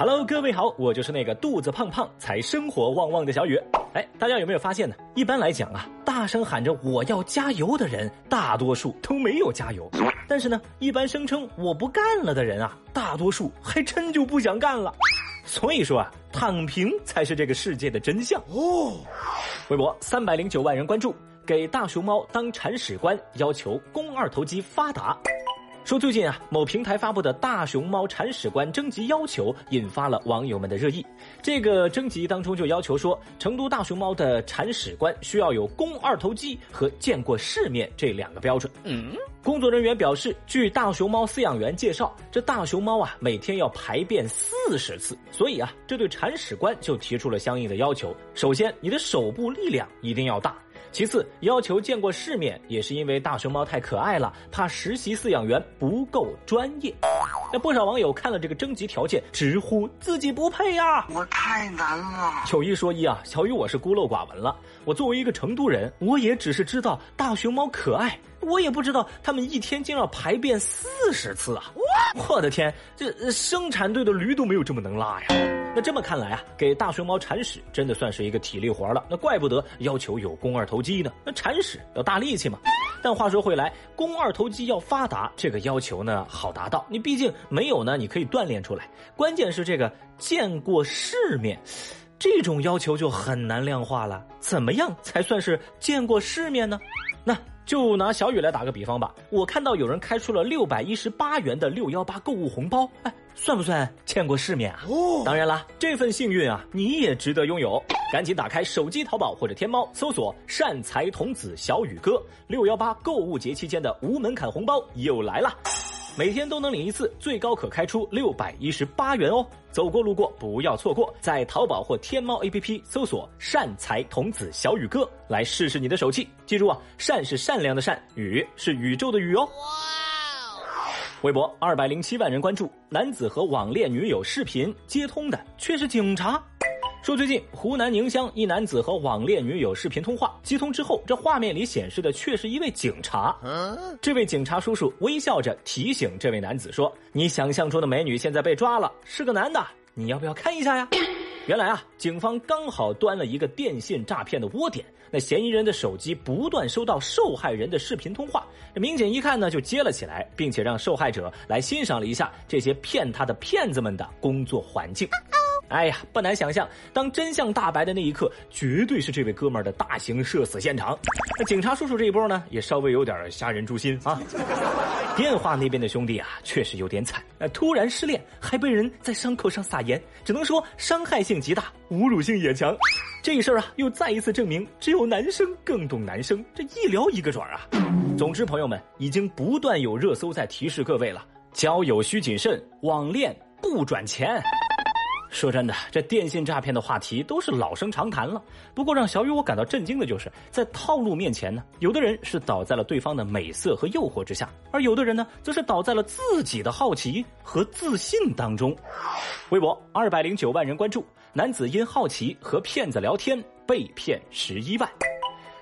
Hello，各位好，我就是那个肚子胖胖才生活旺旺的小雨。哎，大家有没有发现呢？一般来讲啊，大声喊着我要加油的人，大多数都没有加油。但是呢，一般声称我不干了的人啊，大多数还真就不想干了。所以说啊，躺平才是这个世界的真相哦。微博三百零九万人关注，给大熊猫当铲屎官，要求肱二头肌发达。说最近啊，某平台发布的大熊猫铲屎官征集要求引发了网友们的热议。这个征集当中就要求说，成都大熊猫的铲屎官需要有肱二头肌和见过世面这两个标准。工作人员表示，据大熊猫饲养员介绍，这大熊猫啊每天要排便四十次，所以啊，这对铲屎官就提出了相应的要求。首先，你的手部力量一定要大。其次，要求见过世面，也是因为大熊猫太可爱了，怕实习饲养员不够专业。那不少网友看了这个征集条件，直呼自己不配呀！我太难了。有一说一啊，小雨我是孤陋寡闻了。我作为一个成都人，我也只是知道大熊猫可爱，我也不知道它们一天竟要排便四十次啊！我的天，这生产队的驴都没有这么能拉呀！那这么看来啊，给大熊猫铲屎真的算是一个体力活了。那怪不得要求有肱二头肌呢。那铲屎要大力气嘛。但话说回来，肱二头肌要发达，这个要求呢好达到。你毕竟没有呢，你可以锻炼出来。关键是这个见过世面，这种要求就很难量化了。怎么样才算是见过世面呢？那就拿小雨来打个比方吧。我看到有人开出了六百一十八元的六幺八购物红包，哎，算不算见过世面啊？哦，当然啦，这份幸运啊，你也值得拥有。赶紧打开手机淘宝或者天猫，搜索“善财童子小雨哥”，六幺八购物节期间的无门槛红包又来了，每天都能领一次，最高可开出六百一十八元哦。走过路过不要错过，在淘宝或天猫 APP 搜索“善财童子小雨哥”来试试你的手气。记住啊，善是善良的善，雨是宇宙的雨哦。哇！微博二百零七万人关注，男子和网恋女友视频接通的却是警察。说最近湖南宁乡一男子和网恋女友视频通话接通之后，这画面里显示的却是一位警察。这位警察叔叔微笑着提醒这位男子说：“你想象中的美女现在被抓了，是个男的，你要不要看一下呀？”原来啊，警方刚好端了一个电信诈骗的窝点，那嫌疑人的手机不断收到受害人的视频通话，民警一看呢就接了起来，并且让受害者来欣赏了一下这些骗他的骗子们的工作环境。哎呀，不难想象，当真相大白的那一刻，绝对是这位哥们儿的大型社死现场。那警察叔叔这一波呢，也稍微有点杀人诛心啊。电话那边的兄弟啊，确实有点惨。呃，突然失恋，还被人在伤口上撒盐，只能说伤害性极大，侮辱性也强。这事儿啊，又再一次证明，只有男生更懂男生，这一聊一个准儿啊。总之，朋友们，已经不断有热搜在提示各位了：交友需谨慎，网恋不转钱。说真的，这电信诈骗的话题都是老生常谈了。不过让小雨我感到震惊的就是，在套路面前呢，有的人是倒在了对方的美色和诱惑之下，而有的人呢，则是倒在了自己的好奇和自信当中。微博二百零九万人关注，男子因好奇和骗子聊天被骗十一万。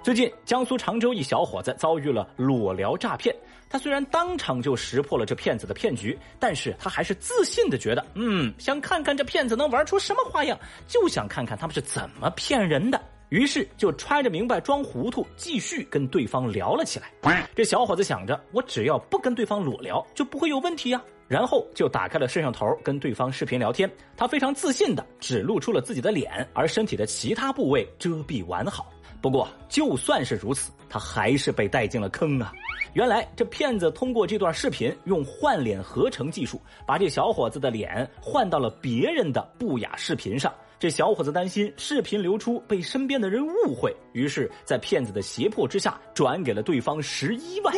最近，江苏常州一小伙子遭遇了裸聊诈骗。他虽然当场就识破了这骗子的骗局，但是他还是自信的觉得，嗯，想看看这骗子能玩出什么花样，就想看看他们是怎么骗人的。于是就揣着明白装糊涂，继续跟对方聊了起来。这小伙子想着，我只要不跟对方裸聊，就不会有问题呀。然后就打开了摄像头，跟对方视频聊天。他非常自信的只露出了自己的脸，而身体的其他部位遮蔽完好。不过，就算是如此，他还是被带进了坑啊！原来，这骗子通过这段视频，用换脸合成技术，把这小伙子的脸换到了别人的不雅视频上。这小伙子担心视频流出被身边的人误会，于是，在骗子的胁迫之下，转给了对方十一万。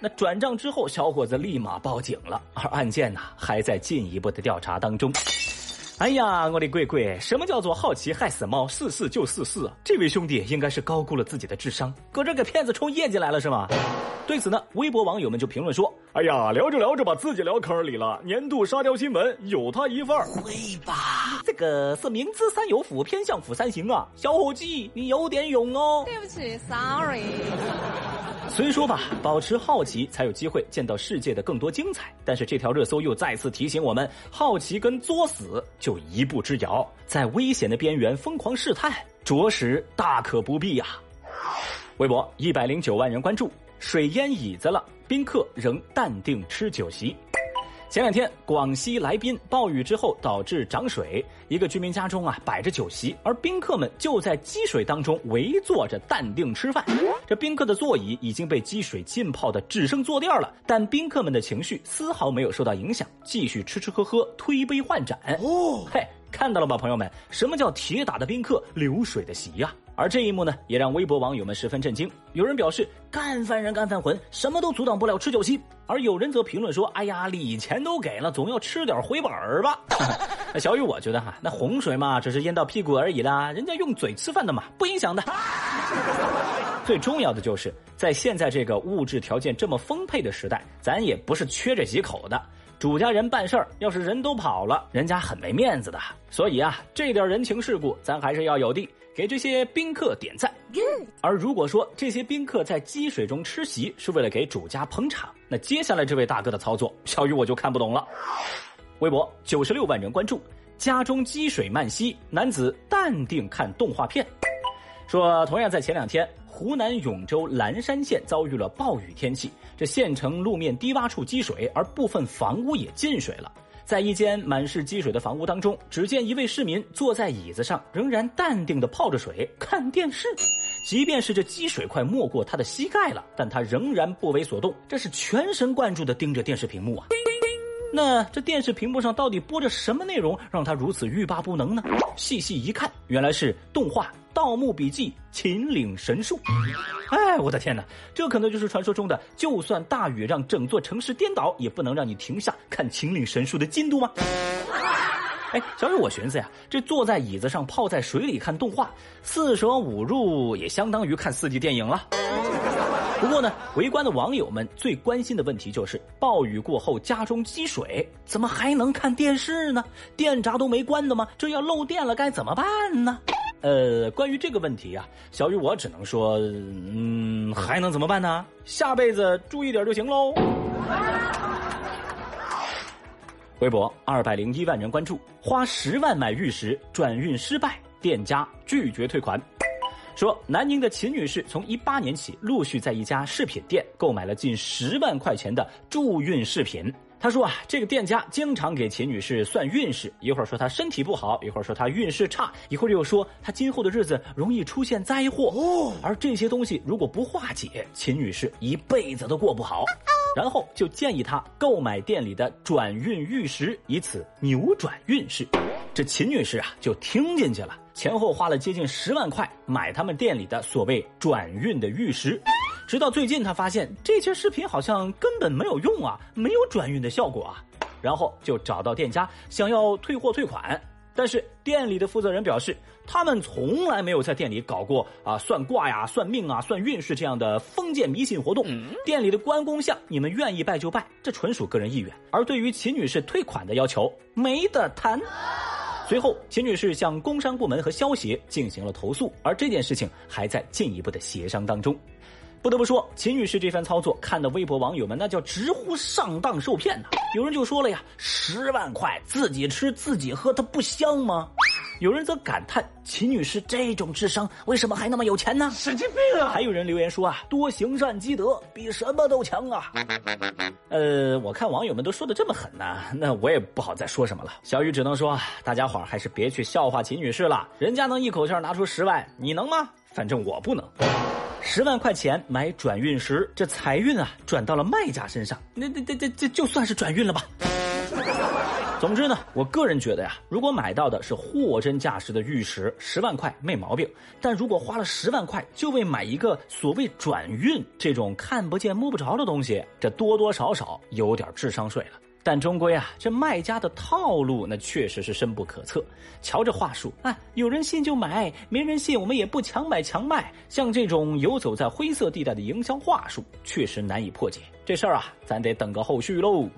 那转账之后，小伙子立马报警了，而案件呢，还在进一步的调查当中。哎呀，我的乖乖，什么叫做好奇害死猫？四四就四四。这位兄弟应该是高估了自己的智商，搁这给骗子充业绩来了是吗？对此呢，微博网友们就评论说：“哎呀，聊着聊着把自己聊坑里了。年度沙雕新闻有他一份儿。会吧？这个是明知山有虎，偏向虎山行啊，小伙计，你有点勇哦。对不起，sorry。虽说吧，保持好奇才有机会见到世界的更多精彩，但是这条热搜又再次提醒我们，好奇跟作死就一步之遥，在危险的边缘疯狂试探，着实大可不必呀。微博一百零九万人关注，水淹椅子了，宾客仍淡定吃酒席。前两天，广西来宾暴雨之后导致涨水，一个居民家中啊摆着酒席，而宾客们就在积水当中围坐着淡定吃饭。这宾客的座椅已经被积水浸泡的只剩坐垫了，但宾客们的情绪丝毫没有受到影响，继续吃吃喝喝，推杯换盏。哦，嘿。看到了吧，朋友们，什么叫铁打的宾客，流水的席呀？而这一幕呢，也让微博网友们十分震惊。有人表示，干饭人干饭魂，什么都阻挡不了吃酒席；而有人则评论说，哎呀，礼钱都给了，总要吃点回本儿吧。那小雨，我觉得哈，那洪水嘛，只是淹到屁股而已啦，人家用嘴吃饭的嘛，不影响的。最重要的就是在现在这个物质条件这么丰沛的时代，咱也不是缺这几口的。主家人办事儿，要是人都跑了，人家很没面子的。所以啊，这点人情世故，咱还是要有的，给这些宾客点赞。而如果说这些宾客在积水中吃席是为了给主家捧场，那接下来这位大哥的操作，小雨我就看不懂了。微博九十六万人关注，家中积水漫溪，男子淡定看动画片，说同样在前两天。湖南永州蓝山县遭遇了暴雨天气，这县城路面低洼处积水，而部分房屋也进水了。在一间满是积水的房屋当中，只见一位市民坐在椅子上，仍然淡定的泡着水看电视。即便是这积水快没过他的膝盖了，但他仍然不为所动，这是全神贯注地盯着电视屏幕啊。那这电视屏幕上到底播着什么内容，让他如此欲罢不能呢？细细一看，原来是动画。《盗墓笔记》秦岭神树，哎，我的天哪，这可能就是传说中的，就算大雨让整座城市颠倒，也不能让你停下看秦岭神树的进度吗？哎，小雨，我寻思呀，这坐在椅子上泡在水里看动画，四舍五入也相当于看四 D 电影了。不过呢，围观的网友们最关心的问题就是，暴雨过后家中积水，怎么还能看电视呢？电闸都没关的吗？这要漏电了该怎么办呢？呃，关于这个问题啊，小雨我只能说，嗯，还能怎么办呢？下辈子注意点就行喽。微博二百零一万人关注，花十万买玉石转运失败，店家拒绝退款。说南宁的秦女士从一八年起，陆续在一家饰品店购买了近十万块钱的助运饰品。她说啊，这个店家经常给秦女士算运势，一会儿说她身体不好，一会儿说她运势差，一会儿又说她今后的日子容易出现灾祸。哦，而这些东西如果不化解，秦女士一辈子都过不好。然后就建议她购买店里的转运玉石，以此扭转运势。这秦女士啊，就听进去了，前后花了接近十万块买他们店里的所谓转运的玉石。直到最近，他发现这些视频好像根本没有用啊，没有转运的效果啊，然后就找到店家想要退货退款，但是店里的负责人表示，他们从来没有在店里搞过啊算卦呀、算命啊、算运势这样的封建迷信活动。店里的关公像，你们愿意拜就拜，这纯属个人意愿。而对于秦女士退款的要求，没得谈。随后，秦女士向工商部门和消协进行了投诉，而这件事情还在进一步的协商当中。不得不说，秦女士这番操作，看的微博网友们那叫直呼上当受骗呐！有人就说了呀：“十万块自己吃自己喝，它不香吗？”有人则感叹：“秦女士这种智商，为什么还那么有钱呢？”神经病啊！还有人留言说：“啊，多行善积德，比什么都强啊！”呃，我看网友们都说的这么狠呢，那我也不好再说什么了。小雨只能说，大家伙还是别去笑话秦女士了，人家能一口气拿出十万，你能吗？反正我不能。十万块钱买转运石，这财运啊转到了卖家身上，那那这这这就算是转运了吧。总之呢，我个人觉得呀，如果买到的是货真价实的玉石，十万块没毛病；但如果花了十万块就为买一个所谓转运这种看不见摸不着的东西，这多多少少有点智商税了。但终归啊，这卖家的套路那确实是深不可测。瞧这话术啊，有人信就买，没人信我们也不强买强卖。像这种游走在灰色地带的营销话术，确实难以破解。这事儿啊，咱得等个后续喽。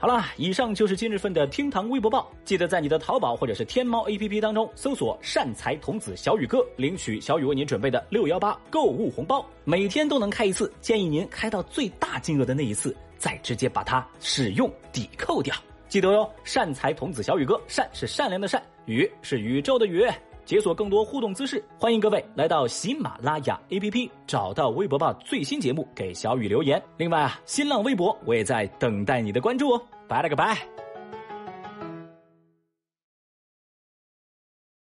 好了，以上就是今日份的厅堂微博报。记得在你的淘宝或者是天猫 APP 当中搜索“善财童子小雨哥”，领取小雨为您准备的六幺八购物红包，每天都能开一次。建议您开到最大金额的那一次，再直接把它使用抵扣掉。记得哟，善财童子小雨哥，善是善良的善，雨是宇宙的雨。解锁更多互动姿势，欢迎各位来到喜马拉雅 APP，找到微博报最新节目，给小雨留言。另外啊，新浪微博我也在等待你的关注哦。拜了个拜。